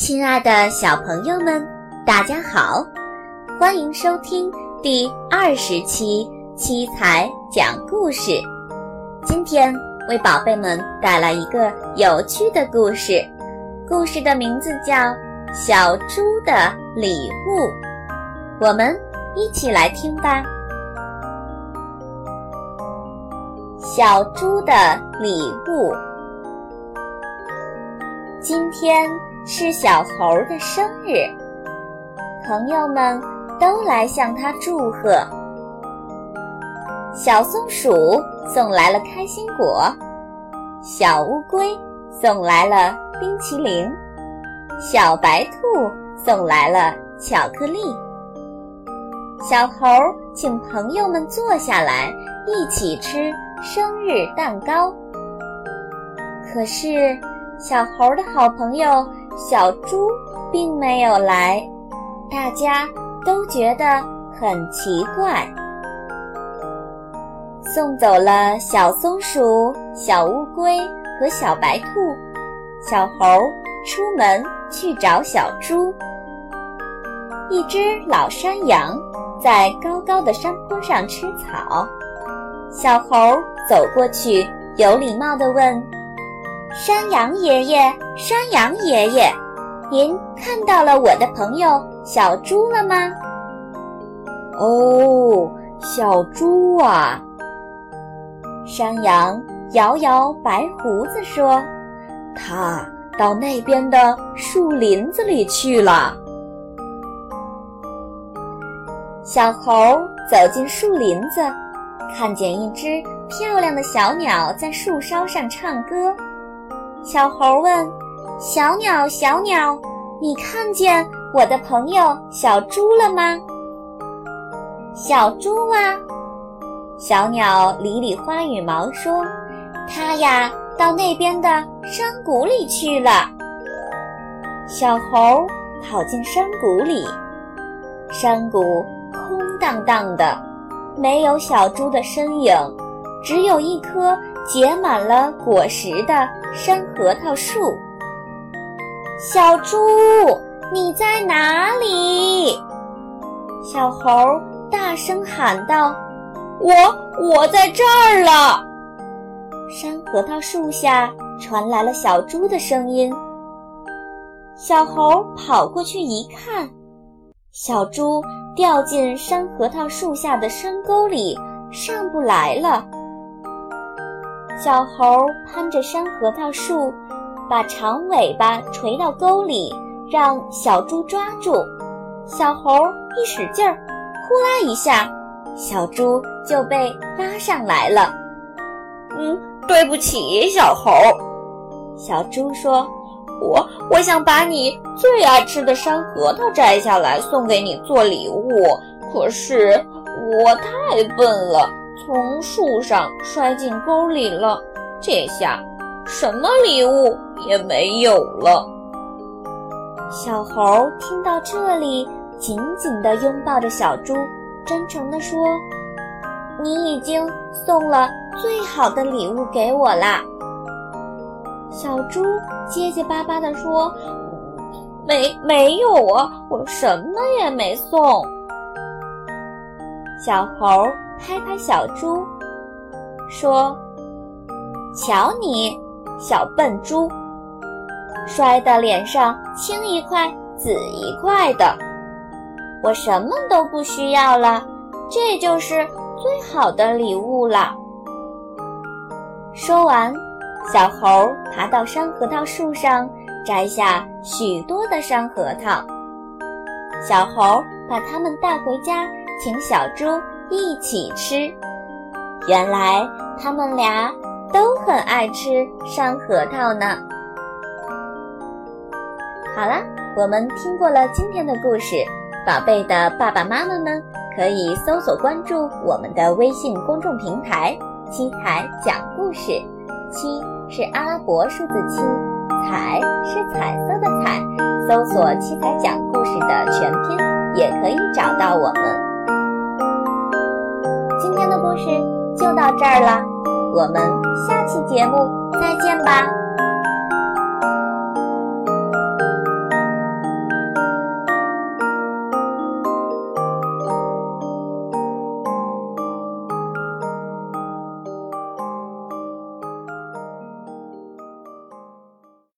亲爱的小朋友们，大家好，欢迎收听第二十期七彩讲故事。今天为宝贝们带来一个有趣的故事，故事的名字叫《小猪的礼物》，我们一起来听吧。小猪的礼物，今天。是小猴的生日，朋友们都来向他祝贺。小松鼠送来了开心果，小乌龟送来了冰淇淋，小白兔送来了巧克力。小猴请朋友们坐下来一起吃生日蛋糕。可是，小猴的好朋友。小猪并没有来，大家都觉得很奇怪。送走了小松鼠、小乌龟和小白兔，小猴出门去找小猪。一只老山羊在高高的山坡上吃草，小猴走过去，有礼貌地问。山羊爷爷，山羊爷爷，您看到了我的朋友小猪了吗？哦，小猪啊！山羊摇摇白胡子说：“他到那边的树林子里去了。”小猴走进树林子，看见一只漂亮的小鸟在树梢上唱歌。小猴问：“小鸟，小鸟，你看见我的朋友小猪了吗？”“小猪啊！”小鸟理理花羽毛说：“它呀，到那边的山谷里去了。”小猴跑进山谷里，山谷空荡荡的，没有小猪的身影，只有一棵。结满了果实的山核桃树。小猪，你在哪里？小猴大声喊道：“我我在这儿了。”山核桃树下传来了小猪的声音。小猴跑过去一看，小猪掉进山核桃树下的深沟里，上不来了。小猴攀着山核桃树，把长尾巴垂到沟里，让小猪抓住。小猴一使劲儿，呼啦一下，小猪就被拉上来了。嗯，对不起，小猴。小猪说：“我我想把你最爱吃的山核桃摘下来送给你做礼物，可是我太笨了。”从树上摔进沟里了，这下什么礼物也没有了。小猴听到这里，紧紧地拥抱着小猪，真诚地说：“你已经送了最好的礼物给我啦。”小猪结结巴巴地说：“没没有啊，我什么也没送。”小猴。拍拍小猪，说：“瞧你，小笨猪，摔得脸上青一块紫一块的。我什么都不需要了，这就是最好的礼物了。”说完，小猴爬到山核桃树上，摘下许多的山核桃。小猴把它们带回家，请小猪。一起吃，原来他们俩都很爱吃山核桃呢。好啦，我们听过了今天的故事，宝贝的爸爸妈妈们可以搜索关注我们的微信公众平台“七彩讲故事”，七是阿拉伯数字七，彩是彩色的彩，搜索“七彩讲故事”的全拼也可以找到我们。是就到这儿了，我们下期节目再见吧。